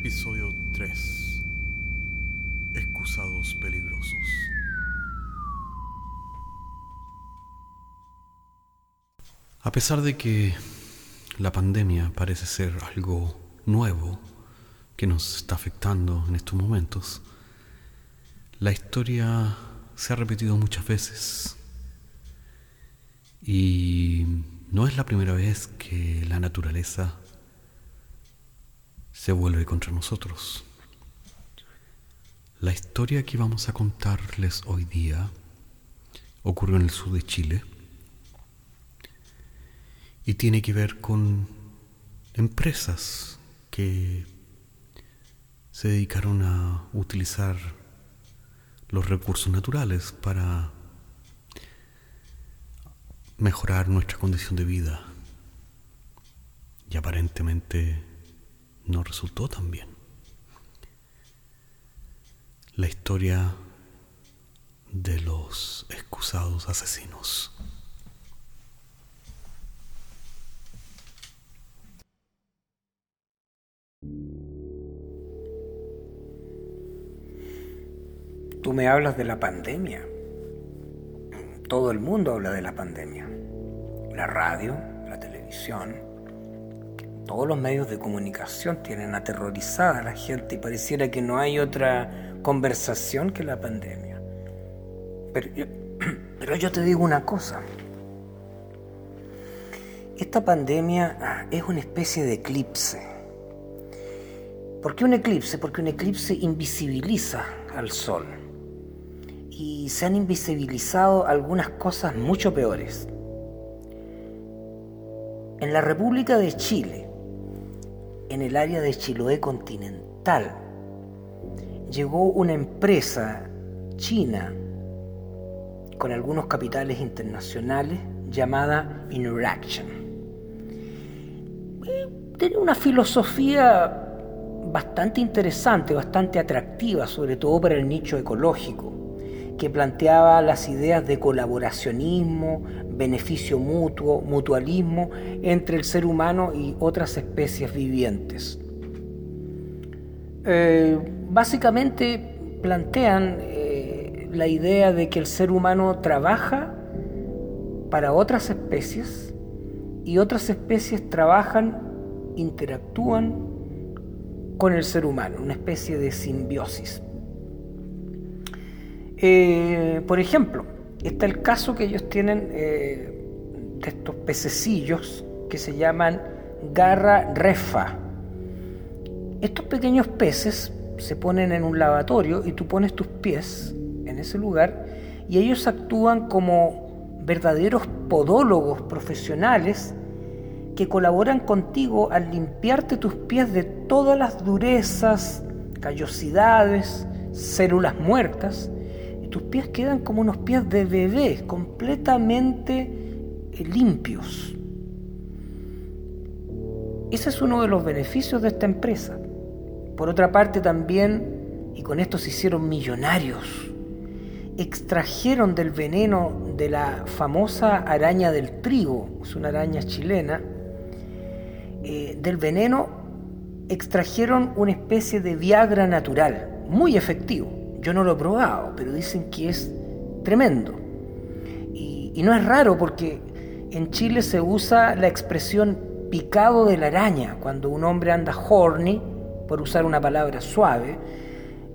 Episodio 3. Excusados peligrosos. A pesar de que la pandemia parece ser algo nuevo que nos está afectando en estos momentos, la historia se ha repetido muchas veces y no es la primera vez que la naturaleza se vuelve contra nosotros. La historia que vamos a contarles hoy día ocurrió en el sur de Chile y tiene que ver con empresas que se dedicaron a utilizar los recursos naturales para mejorar nuestra condición de vida y aparentemente no resultó tan bien. La historia de los excusados asesinos. Tú me hablas de la pandemia. Todo el mundo habla de la pandemia. La radio, la televisión, todos los medios de comunicación tienen aterrorizada a la gente y pareciera que no hay otra conversación que la pandemia. Pero yo, te digo una cosa. Esta pandemia ah, es una especie de eclipse. ¿Por qué un eclipse? Porque un eclipse invisibiliza al sol. Y se han invisibilizado algunas cosas mucho peores. En la República de Chile, en el área de Chiloé continental. Llegó una empresa china con algunos capitales internacionales llamada Interaction. Tiene una filosofía bastante interesante, bastante atractiva, sobre todo para el nicho ecológico, que planteaba las ideas de colaboracionismo, beneficio mutuo, mutualismo entre el ser humano y otras especies vivientes. Eh, básicamente plantean eh, la idea de que el ser humano trabaja para otras especies y otras especies trabajan, interactúan con el ser humano, una especie de simbiosis. Eh, por ejemplo, está el caso que ellos tienen eh, de estos pececillos que se llaman garra refa. Estos pequeños peces se ponen en un lavatorio y tú pones tus pies en ese lugar y ellos actúan como verdaderos podólogos profesionales que colaboran contigo al limpiarte tus pies de todas las durezas, callosidades, células muertas tus pies quedan como unos pies de bebé, completamente eh, limpios. Ese es uno de los beneficios de esta empresa. Por otra parte también, y con esto se hicieron millonarios, extrajeron del veneno de la famosa araña del trigo, es una araña chilena, eh, del veneno extrajeron una especie de Viagra natural, muy efectivo. Yo no lo he probado, pero dicen que es tremendo. Y, no es raro porque en Chile se usa la expresión picado de la araña. Cuando un hombre anda horny, por usar una palabra suave,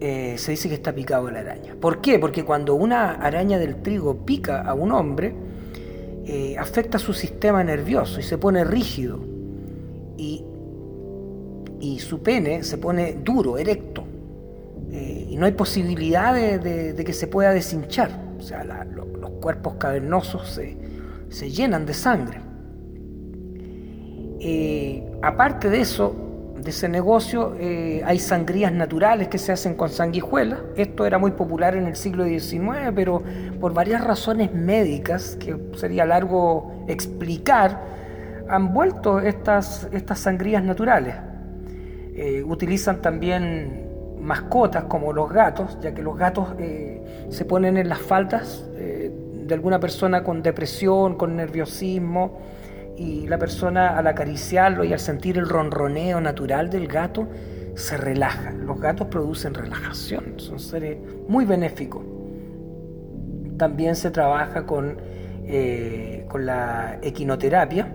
eh, se dice que está picado de la araña. ¿Por qué? Porque cuando una araña del trigo pica a un hombre, eh, afecta su sistema nervioso y se pone rígido. Y, y su pene se pone duro, erecto. Eh, y no hay posibilidad de, que se pueda deshinchar. O sea, los cuerpos cavernosos se, llenan de sangre. Eh, aparte de eso, de ese negocio, eh, hay sangrías naturales que se hacen con sanguijuelas. Esto era muy popular en el siglo XIX, pero por varias razones médicas, que sería largo explicar, han vuelto estas, estas sangrías naturales. utilizan también mascotas como los gatos, ya que los gatos eh, se ponen en las faldas eh, de alguna persona con depresión, con nerviosismo, y la persona al acariciarlo y al sentir el ronroneo natural del gato, se relaja. Los gatos producen relajación, son seres muy benéficos. También se trabaja con, eh, con la equinoterapia,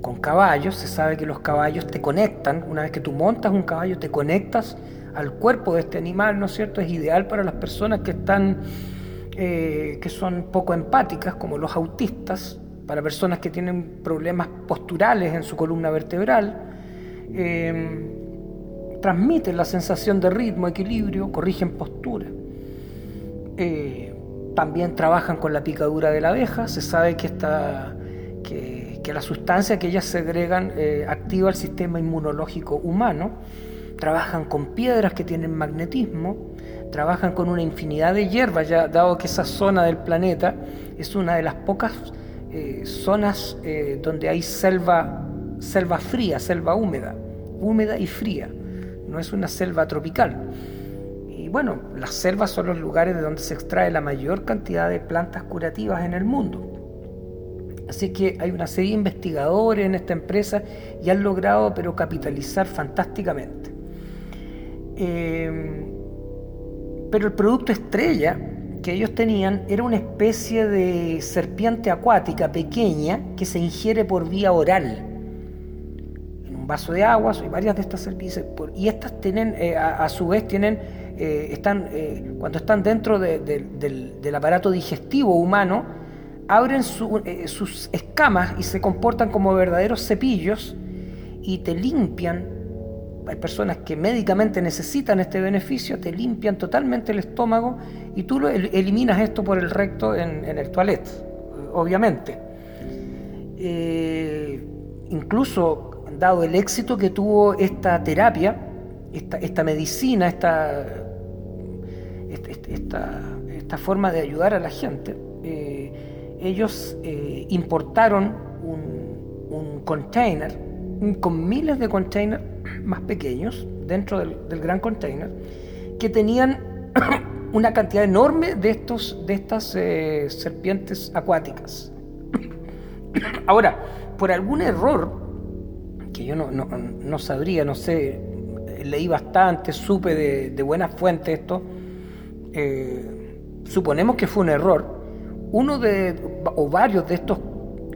con caballos. Se sabe que los caballos te conectan, una vez que tú montas un caballo, te conectas al cuerpo de este animal, ¿no es cierto? Es ideal para las personas que están, eh, que son poco empáticas, como los autistas, para personas que tienen problemas posturales en su columna vertebral. Eh, transmiten la sensación de ritmo, equilibrio, corrigen postura. Eh, también trabajan con la picadura de la abeja. Se sabe que, esta, que, que la sustancia que ellas segregan activa el sistema inmunológico humano trabajan con piedras que tienen magnetismo, trabajan con una infinidad de hierbas, ya dado que esa zona del planeta es una de las pocas eh, zonas eh, donde hay selva, selva fría, selva húmeda, húmeda y fría, no es una selva tropical. Y bueno, las selvas son los lugares de donde se extrae la mayor cantidad de plantas curativas en el mundo. Así que hay una serie de investigadores en esta empresa y han logrado pero capitalizar fantásticamente. Em, pero el producto estrella que ellos tenían era una especie de serpiente acuática pequeña que se ingiere por vía oral. En un vaso de agua, hay varias de estas serpientes, y estas tienen, eh, a, su vez, tienen, eh, están, eh, cuando están dentro del, aparato digestivo humano, abren sus escamas y se comportan como verdaderos cepillos y te limpian hay personas que médicamente necesitan este beneficio, te limpian totalmente el estómago y tú lo eliminas esto por el recto en, el toilet, obviamente. Eh, incluso, dado el éxito que tuvo esta terapia, esta, medicina, esta, esta, forma de ayudar a la gente, eh, ellos eh, importaron un container con miles de containers más pequeños dentro del, gran container que tenían una cantidad enorme de, estos, de estas eh, serpientes acuáticas. Ahora, por algún error, que yo no, sabría, no sé, leí bastante, supe de, buenas fuentes esto, eh, suponemos que fue un error, uno de, o varios de estos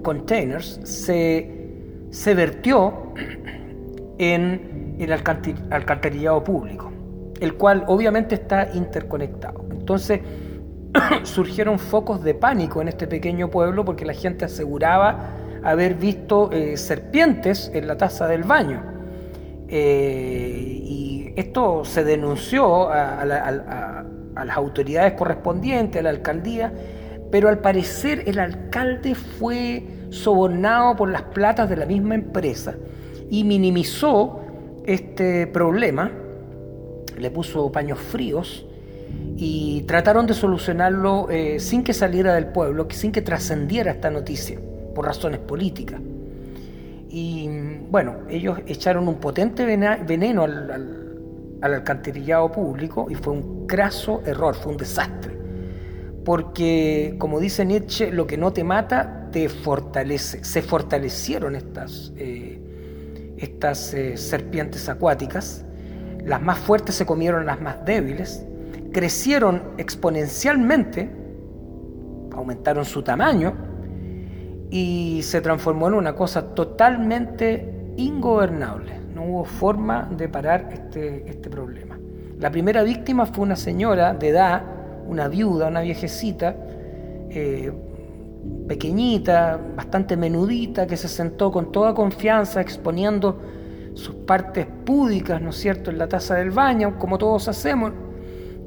containers se se vertió en el alcantarillado público, el cual obviamente está interconectado. Entonces surgieron focos de pánico en este pequeño pueblo porque la gente aseguraba haber visto eh, serpientes en la taza del baño. Eh, y esto se denunció a, a las autoridades correspondientes, a la alcaldía, pero al parecer el alcalde fue sobornado por las platas de la misma empresa y minimizó este problema, le puso paños fríos y trataron de solucionarlo eh, sin que saliera del pueblo, sin que trascendiera esta noticia, por razones políticas. Y bueno, ellos echaron un potente veneno al, al alcantarillado público y fue un craso error, fue un desastre. Porque, como dice Nietzsche, lo que no te mata Se fortalecieron estas, eh, estas eh, serpientes acuáticas, las más fuertes se comieron las más débiles, crecieron exponencialmente, aumentaron su tamaño y se transformó en una cosa totalmente ingobernable. No hubo forma de parar este, este problema. La primera víctima fue una señora de edad, una viuda, una viejecita, eh, pequeñita, bastante menudita, que se sentó con toda confianza exponiendo sus partes púdicas, ¿no es cierto?, en la taza del baño, como todos hacemos.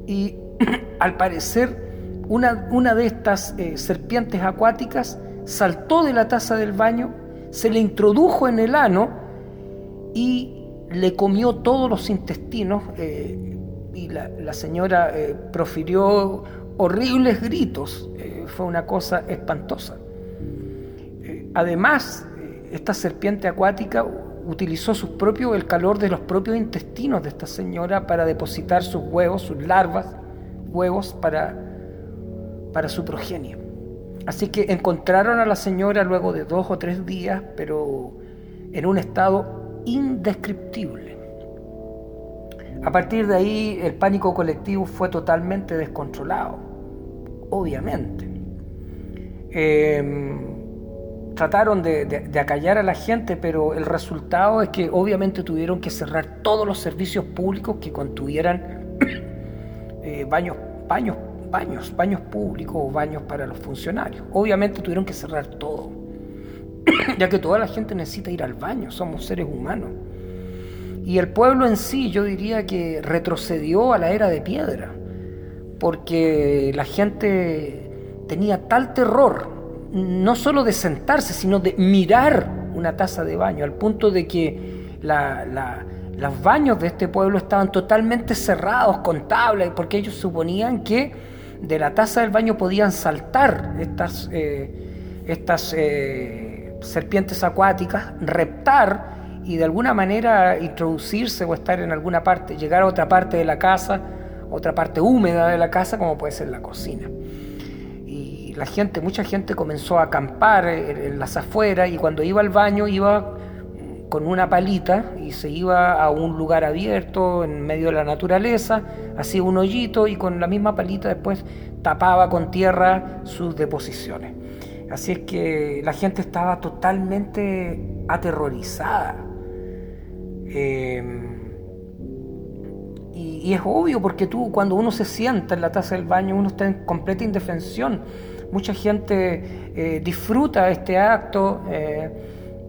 Y al parecer, una, una de estas eh, serpientes acuáticas saltó de la taza del baño, se le introdujo en el ano y le comió todos los intestinos. Eh, y la, señora eh, profirió horribles gritos. fue una cosa espantosa. Además, esta serpiente acuática utilizó su propio, el calor de los propios intestinos de esta señora para depositar sus huevos, sus larvas, huevos para, para su progenie. Así que encontraron a la señora luego de dos o tres días, pero en un estado indescriptible. A partir de ahí el pánico colectivo fue totalmente descontrolado, obviamente. Em, trataron de, acallar a la gente, pero el resultado es que obviamente tuvieron que cerrar todos los servicios públicos que contuvieran eh, baños, baños, baños, baños públicos o baños para los funcionarios. Obviamente tuvieron que cerrar todo, ya que toda la gente necesita ir al baño, somos seres humanos. Y el pueblo en sí, yo diría que retrocedió a la era de piedra, porque la gente tenía tal terror no solo de sentarse, sino de mirar una taza de baño, al punto de que los baños de este pueblo estaban totalmente cerrados con tablas, porque ellos suponían que de la taza del baño podían saltar estas, eh, estas eh, serpientes acuáticas, reptar y de alguna manera introducirse o estar en alguna parte, llegar a otra parte de la casa, otra parte húmeda de la casa, como puede ser la cocina la gente, mucha gente comenzó a acampar en las afueras y cuando iba al baño iba con una palita y se iba a un lugar abierto en medio de la naturaleza, hacía un hoyito y con la misma palita después tapaba con tierra sus deposiciones. Así es que la gente estaba totalmente aterrorizada. Em, y, es obvio porque tú cuando uno se sienta en la taza del baño uno está en completa indefensión Mucha gente eh, disfruta este acto eh,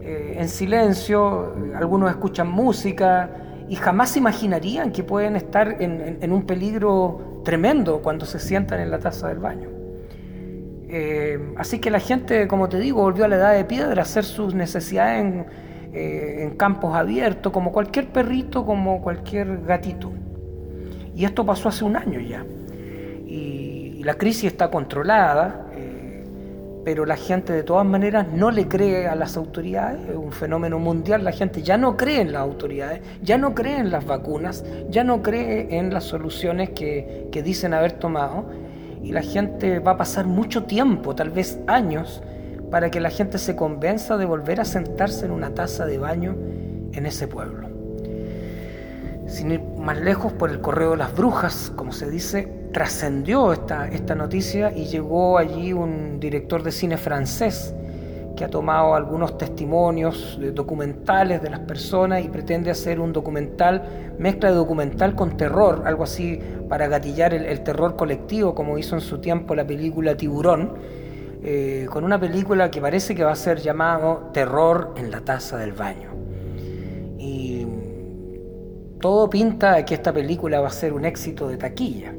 eh, en silencio, algunos escuchan música y jamás se imaginarían que pueden estar en, un peligro tremendo cuando se sientan en la taza del baño. así que la gente, como te digo, volvió a la edad de piedra a hacer sus necesidades en campos abiertos, como cualquier perrito, como cualquier gatito. Y esto pasó hace un año ya. Y la crisis está controlada, pero la gente de todas maneras no le cree a las autoridades, es un fenómeno mundial, la gente ya no cree en las autoridades, ya no cree en las vacunas, ya no cree en las soluciones que, dicen haber tomado y la gente va a pasar mucho tiempo, tal vez años, para que la gente se convenza de volver a sentarse en una taza de baño en ese pueblo. Sin ir más lejos, por el correo de las brujas, como se dice, trascendió esta, esta noticia y llegó allí un director de cine francés que ha tomado algunos testimonios documentales de las personas y pretende hacer un documental, mezcla de documental con terror, algo así para gatillar el, terror colectivo, como hizo en su tiempo la película Tiburón, eh, con una película que parece que va a ser llamado Terror en la taza del baño. Y todo pinta que esta película va a ser un éxito de taquilla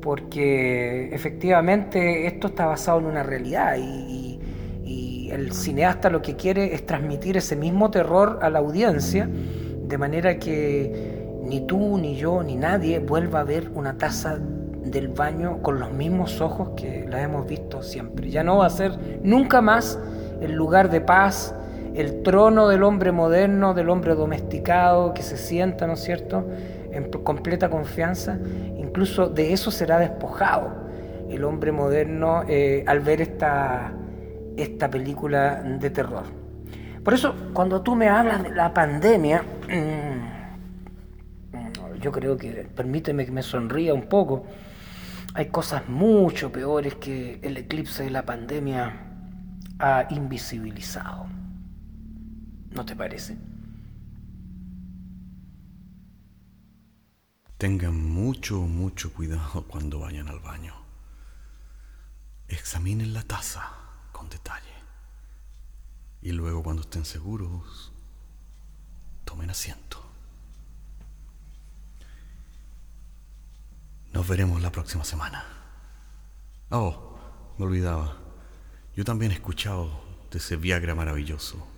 porque efectivamente esto está basado en una realidad y, el cineasta lo que quiere es transmitir ese mismo terror a la audiencia, de manera que ni tú, ni yo, ni nadie vuelva a ver una taza del baño con los mismos ojos que la hemos visto siempre. Ya no va a ser nunca más el lugar de paz, el trono del hombre moderno, del hombre domesticado, que se sienta, ¿no es cierto?, en completa confianza, incluso de eso será despojado el hombre moderno eh, al ver esta, esta película de terror. Por eso, cuando tú me hablas de la pandemia, mm, yo creo que, permíteme que me sonría un poco, hay cosas mucho peores que el eclipse de la pandemia ha invisibilizado. ¿No te parece? Tengan mucho, mucho cuidado cuando vayan al baño. Examinen la taza con detalle. Y luego cuando estén seguros, tomen asiento. Nos veremos la próxima semana. Oh, me olvidaba. Yo también he escuchado de ese Viagra maravilloso.